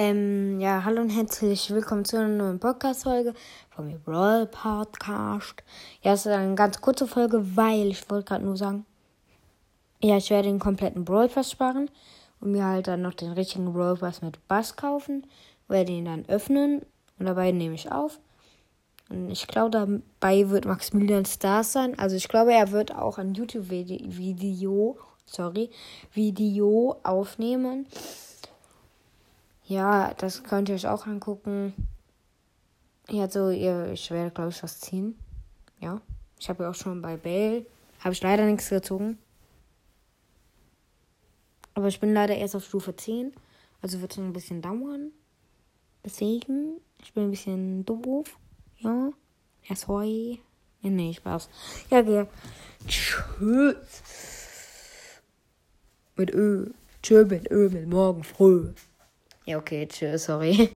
Ähm, ja, hallo und herzlich willkommen zu einer neuen Podcast-Folge von mir Brawl Podcast. Ja, es ist eine ganz kurze Folge, weil ich wollte gerade nur sagen, ja, ich werde den kompletten Brawl Pass sparen und mir halt dann noch den richtigen Brawl Pass mit Bass kaufen, werde ihn dann öffnen und dabei nehme ich auf. Und ich glaube, dabei wird Maximilian Stars sein. Also ich glaube, er wird auch ein YouTube-Video, sorry, Video aufnehmen. Ja, das könnt ihr euch auch angucken. Ja, so, ihr, ich werde, glaube ich, was ziehen. Ja. Ich habe ja auch schon bei Bell. Habe ich leider nichts gezogen. Aber ich bin leider erst auf Stufe 10. Also wird es ein bisschen dauern. Deswegen, ich bin ein bisschen doof. Ja. Erst heu. Ja, nee, Spaß. Ja, okay. Tschüss. Mit Ö. Tschüss mit Ö, mit morgen früh. Ja, okay, tschüss, sorry.